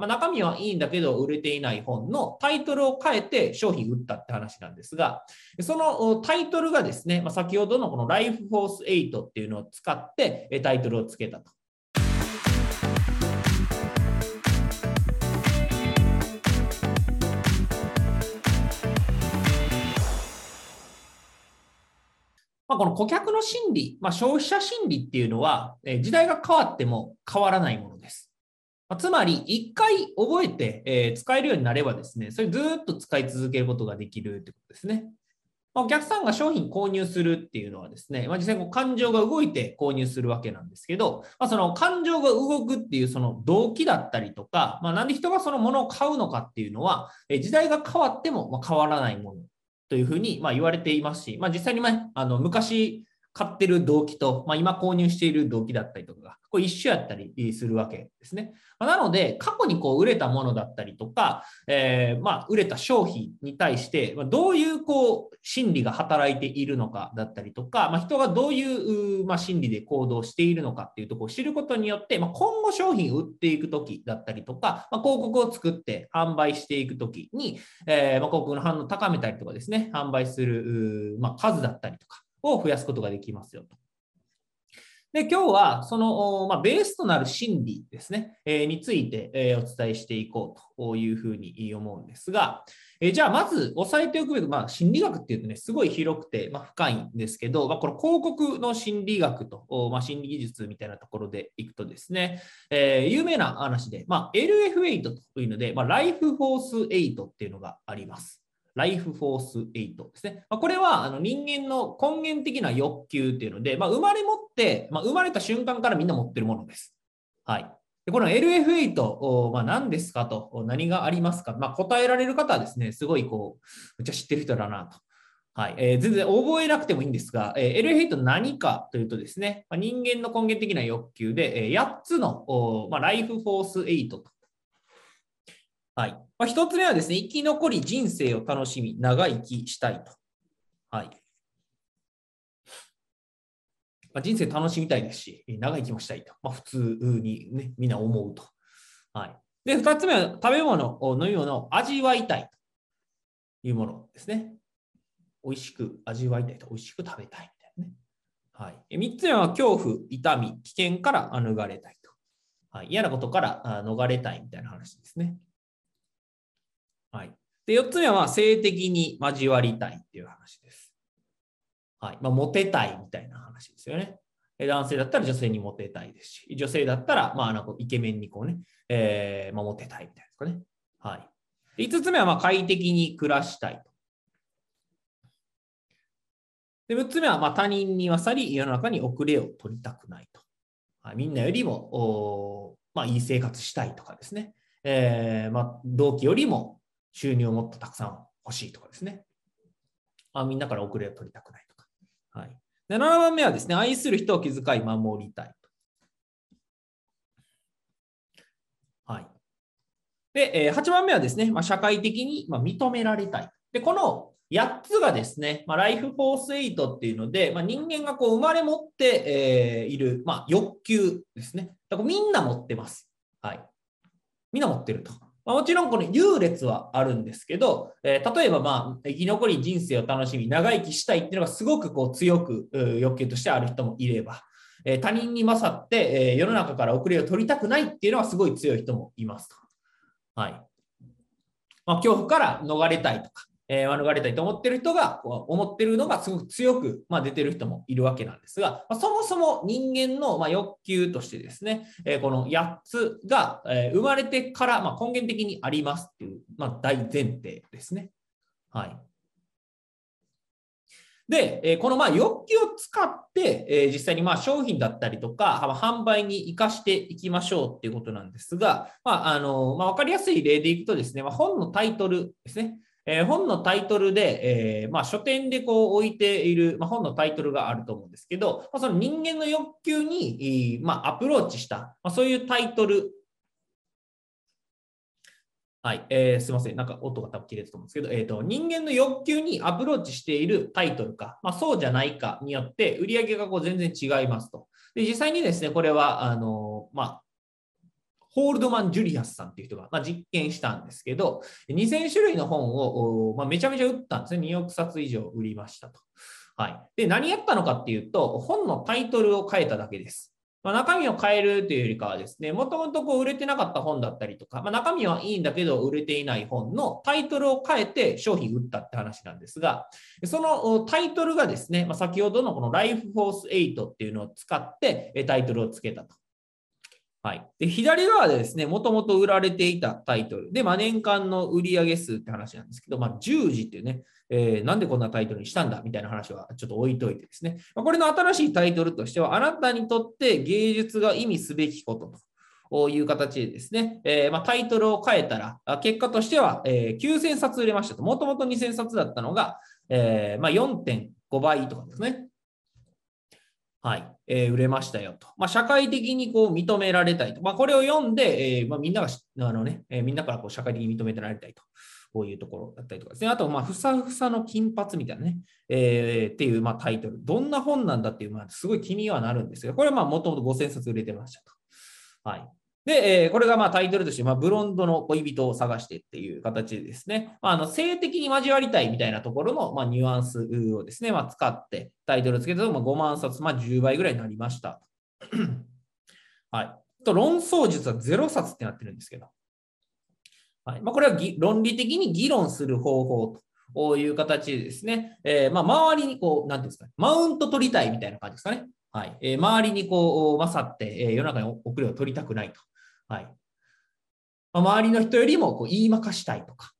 まあ、中身はいいんだけど売れていない本のタイトルを変えて商品売ったって話なんですが、そのタイトルがですね、まあ、先ほどのこの Life Force 8っていうのを使ってタイトルをつけたと。まあ、この顧客の心理、まあ、消費者心理っていうのは、時代が変わっても変わらないものです。つまり、一回覚えて、え使えるようになればですね、それずっと使い続けることができるってことですね。まお客さんが商品購入するっていうのはですね、ま、実際こう感情が動いて購入するわけなんですけど、まあ、その感情が動くっていうその動機だったりとか、ま、なんで人がそのものを買うのかっていうのは、時代が変わっても変わらないものというふうにま言われていますし、ま、実際に、まあ、の昔買ってる動機と、まあ、今購入している動機だったりとかがこれ一緒やったりするわけですね。まなので、過去にこう売れたものだったりとか、えー、まあ売れた商品に対して、どういうこう心理が働いているのかだったりとか、まあ、人がどういう、まあ、心理で行動しているのかっていうところを知ることによって、まあ、今後商品を売っていくときだったりとか、まあ、広告を作って販売していくときに、えー、まあ広告の反応を高めたりとかですね、販売する、まあ、数だったりとかを増やすことができますよと。で、今日はその、まあ、ベースとなる心理ですね、えー、について、えー、お伝えしていこうというふうに思うんですが、えー、じゃあまず押さえておくべき、まあ、心理学っていうとね、すごい広くて、まあ、深いんですけど、まあ、この広告の心理学と、まあ、心理技術みたいなところでいくとですね、えー、有名な話で、まあ、LF8 というので、まあ、ライフフォース8っていうのがあります。ライフフォース8ですね。まあ、これはあの人間の根源的な欲求っていうので、まあ、生まれ持って、まあ、生まれた瞬間からみんな持ってるものです。はい。でこの LF8、まあ、何ですかと、何がありますか、まあ、答えられる方はですね、すごいこう、めっちゃ知ってる人だなと。はいえー、全然覚えなくてもいいんですが、えー、LF8 何かというとですね、まあ、人間の根源的な欲求で、えー、8つの、まあ、ライフフォース8とはい。まあ、一つ目はですね、生き残り人生を楽しみ、長生きしたいと。はい。まあ、人生楽しみたいですし、長生きもしたいと。まあ、普通にね、みんな思うと。はい。で、二つ目は食べ物、飲み物を味わいたいというものですね。美味しく味わいたいと、美味しく食べたいみたいなね。はい。三つ目は恐怖、痛み、危険から逃れたいと。はい、嫌なことから逃れたいみたいな話ですね。で、4つ目は、性的に交わりたいっていう話です。はい。まあ、モテたいみたいな話ですよね。男性だったら女性にモテたいですし、女性だったら、まあ、なんかイケメンにこうね、えー、まあ、モテたいみたいですかね。はい。5つ目は、まあ、快適に暮らしたいと。で、6つ目は、まあ、他人に勝り、世の中に遅れを取りたくないと。はい、みんなよりも、おまあ、いい生活したいとかですね。えー、まあ、同期よりも収入をもっとたくさん欲しいとかですね。あみんなから遅れを取りたくないとか。はい、7番目はですね、愛する人を気遣い守りたい。はい。で、え8番目はですね、まあ、社会的にま認められたい。で、この8つがですね、まあ、ライフフォース8っていうので、まあ、人間がこう生まれ持って、いる、まあ、欲求ですね。だからみんな持ってます。はい。みんな持ってると。まあ、もちろんこの優劣はあるんですけど、えー、例えばまあ生き残り人生を楽しみ、長生きしたいっていうのがすごくこう強く欲求としてある人もいれば、えー、他人に勝って、えー、世の中から遅れを取りたくないっていうのはすごい強い人もいますと。はい。まあ、恐怖から逃れたいとか、えー、免れたいと思ってる人が、思ってるのがすごく強く、まあ、出てる人もいるわけなんですが、まあ、そもそも人間の、まあ、欲求としてですね、えー、この8つが、えー、生まれてから、まあ、根源的にありますっていう、まあ、大前提ですね。はい。で、えこのまあ欲求を使って、え実際にまあ商品だったりとか、販売に生かしていきましょうっていうことなんですが、まああのまあ、分かりやすい例でいくとですね、まあ、本のタイトルですね。えー、本のタイトルで、えー、まあ、書店でこう置いている、まあ、本のタイトルがあると思うんですけど、まあ、その人間の欲求に、ま、アプローチした、ま、そういうタイトルはい、えー、すみません。なんか音が多分切れたと思うんですけど、えーと、人間の欲求にアプローチしているタイトルか、まあ、そうじゃないかによって、売り上げがこう全然違いますと。で実際にですね、これはあの、まあ、ホールドマン・ジュリアスさんっていう人が、ま、実験したんですけど、2000種類の本を、ま、めちゃめちゃ売ったんですね。2億冊以上売りましたと。はい。で、何やったのかっていうと、本のタイトルを変えただけです。まあ、中身を変えるというよりかはですね、もともとこう売れてなかった本だったりとか、まあ、中身はいいんだけど売れていない本のタイトルを変えて商品売ったって話なんですが、そのタイトルがですね、まあ、先ほどのこの Life Force 8っていうのを使ってタイトルをつけたと。はい。で、左側でですね、もともと売られていたタイトルで、まあ、年間の売上数って話なんですけど、まあ、10時っていうね、えー、なんでこんなタイトルにしたんだみたいな話はちょっと置いといてですね、まあ、これの新しいタイトルとしては、あなたにとって芸術が意味すべきことという形でですね、えー、まあ、タイトルを変えたら、結果としては、えー、9000冊売れましたと。もともと2000冊だったのが、えーまあ、4.5倍とかですね。はい、えー、売れましたよと。まあ、社会的にこう認められたいと。まあ、これを読んで、えーまあ、みんながあの、ねえー、みんなからこう社会的に認められたいと。こういうところだったりとかですね。あと、まあ、ふさふさの金髪みたいなね、えー、っていう、まあ、タイトル。どんな本なんだっていう、まあ、すごい気にはなるんですけど、これはまあ、もともと5000冊売れてましたと。はい。で、えー、これがまあタイトルとして、まあ、ブロンドの恋人を探してっていう形でですね、まあ、あの性的に交わりたいみたいなところの、まあ、ニュアンスをですね、まあ、使ってタイトルをつけたと、まあ、5万冊、まあ、10倍ぐらいになりました。はい。と論争術は0冊ってなってるんですけど、はいまあ、これは論理的に議論する方法という形でですね、えー、まあ周りにこう、なんていうんですかね、マウント取りたいみたいな感じですかね。はいえー、周りにこう勝って、えー、世の中に遅れを取りたくないと。はいまあ、周りの人よりもこう言いまかしたいとか、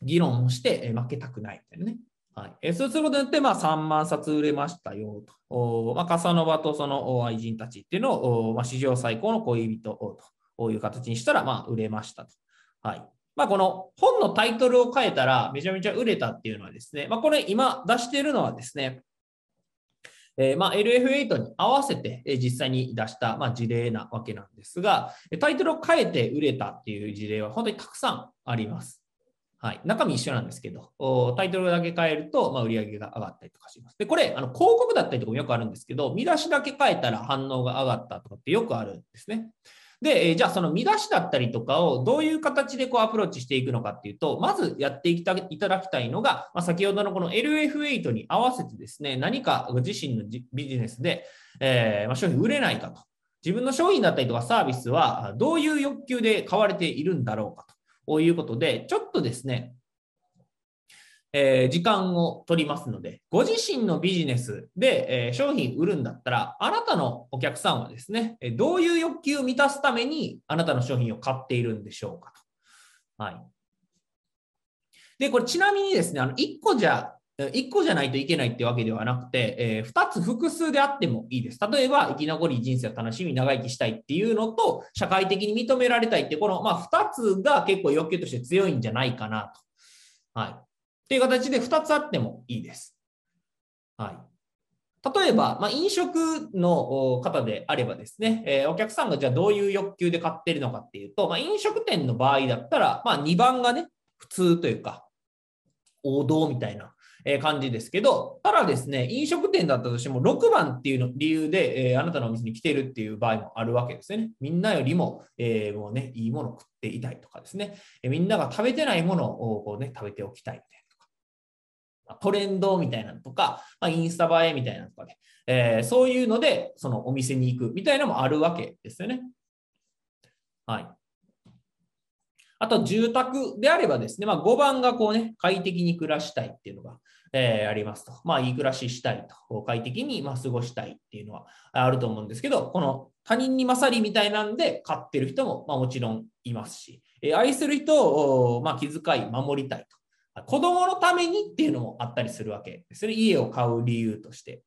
議論をして、負けたくないみたいなね。はいえ、そうすることによって、まあ、3万冊売れましたよと。おまあ、カサノバとその愛人たちっていうのを、まあ、史上最高の恋人という形にしたら、まあ、売れましたと。はい。まあ、この本のタイトルを変えたらめちゃめちゃ売れたっていうのはですね、まあ、これ今出しているのはですね、え、まあ LF8 に合わせて実際に出したま事例なわけなんですが、タイトルを変えて売れたっていう事例は本当にたくさんあります。はい、中身一緒なんですけど、タイトルだけ変えると、まあ、売り上げが上がったりとかします。で、これ、あの広告だったりとかもよくあるんですけど、見出しだけ変えたら反応が上がったとかってよくあるんですね。で、じゃあその見出しだったりとかをどういう形でこうアプローチしていくのかっていうと、まずやっていただきたいのが、まあ、先ほどのこの LF8 に合わせてですね、何かご自身のビジネスで、えー、まあ、商品売れないかと。自分の商品だったりとかサービスはどういう欲求で買われているんだろうかということで、ちょっとですね、え、時間を取りますので、ご自身のビジネスで、え、商品売るんだったら、あなたのお客さんはですね、どういう欲求を満たすためにあなたの商品を買っているんでしょうかと。はい。で、これちなみにですね、あの1個じゃ、1個じゃないといけないってわけではなくて、え、2つ複数であってもいいです。例えば、生き残り人生を楽しみ、長生きしたいっていうのと、社会的に認められたいって、この、ま、2つが結構欲求として強いんじゃないかなと。はい。っていう形で2つあってもいいです。はい。例えば、まあ、飲食の方であればですね、えー、お客さんがじゃあどういう欲求で買ってるのかっていうと、まあ、飲食店の場合だったら、まあ、2番がね、普通というか、王道みたいな感じですけど、ただですね、飲食店だったとしても6番っていうの理由で、えー、あなたのお店に来てるっていう場合もあるわけですよね。みんなよりも、えー、もうね、いいものを食っていたいとかですね、えー、みんなが食べてないものをこう、ね、食べておきたいみたいな。トレンドみたいなのとか、まあ、インスタ映えみたいなのとかで、えー、そういうので、そのお店に行くみたいなのもあるわけですよね。はい。あと、住宅であればですね、まあ、5番がこうね、快適に暮らしたいっていうのが、えー、ありますと。まあ、いい暮らししたいと、快適にま過ごしたいっていうのはあると思うんですけど、この他人に勝りみたいなんで買ってる人もまもちろんいますし、え、愛する人をま気遣い、守りたいと。子供のためにっていうのもあったりするわけですね。家を買う理由として。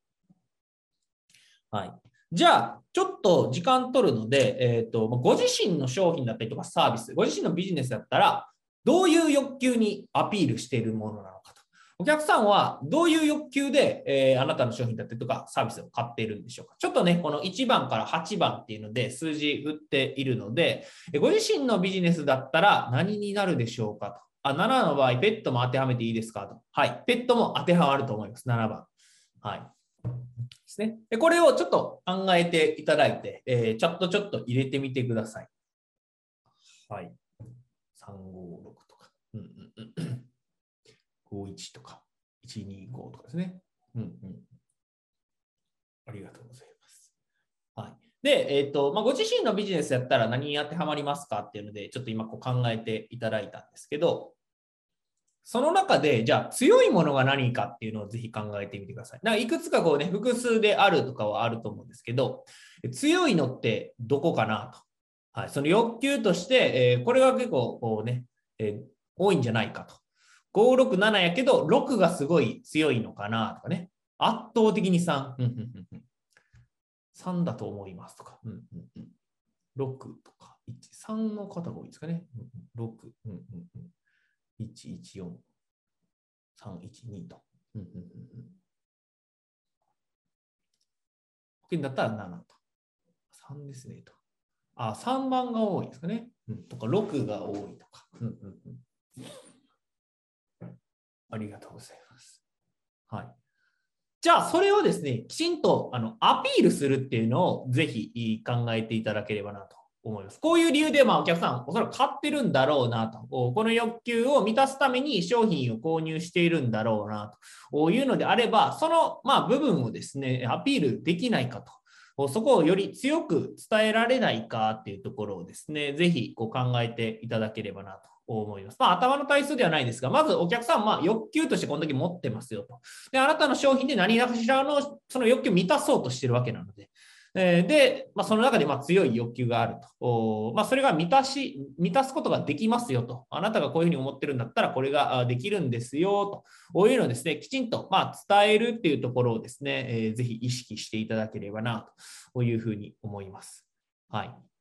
はい。じゃあ、ちょっと時間取るので、えっ、ー、と、ご自身の商品だったりとかサービス、ご自身のビジネスだったら、どういう欲求にアピールしているものなのかと。お客さんはどういう欲求で、えー、あなたの商品だったりとかサービスを買っているんでしょうか。ちょっとね、この1番から8番っていうので数字打っているので、ご自身のビジネスだったら何になるでしょうかと。あ、7の場合、ペットも当てはめていいですか？と。はい。ペットも当てはまると思います。7番。はい。ですね。で、これをちょっと考えていただいて、えー、チャットちょっと入れてみてください。はい。356とか。うんうんうん。51とか、125とかですね。うんうん。ありがとうございます。はい。で、えっ、ー、と、まあ、ご自身のビジネスやったら何に当てはまりますかっていうので、ちょっと今こう考えていただいたんですけど、その中で、じゃあ強いものが何かっていうのをぜひ考えてみてください。ないくつかこうね、複数であるとかはあると思うんですけど、強いのってどこかなと。はい、その欲求として、えー、これが結構こうね、えー、多いんじゃないかと。567やけど、6がすごい強いのかなとかね。圧倒的に3。3だと思いますとか。うんうんうん、6とか1、3の方が多いですかね。6、114、312と。うんうんうん、保険だったら7と。3ですねと。あ、3番が多いですかね。うん、とか、6が多いとか。うんうんうん、ありがとうございます。はい。じゃあ、それをですね、きちんとあのアピールするっていうのをぜひ考えていただければなと思います。こういう理由で、まあ、お客さん、おそらく買ってるんだろうなと、この欲求を満たすために商品を購入しているんだろうなというのであれば、その、ま、部分をですね、アピールできないかと、そこをより強く伝えられないかっていうところをですね、ぜひこう考えていただければなと思います。まあ、頭の体数ではないですが、まずお客さん、まあ、欲求としてこんだけ持ってますよと。で、あなたの商品で何かしらのその欲求を満たそうとしてるわけなので、えで、まあ、その中でま強い欲求があると。まあ、それが満たし、満たすことができますよと。あなたがこういうふうに思ってるんだったら、これができるんですよというのをですね、きちんとま伝えるっていうところをですね、えー、ぜひ意識していただければなというふうに思います。はい。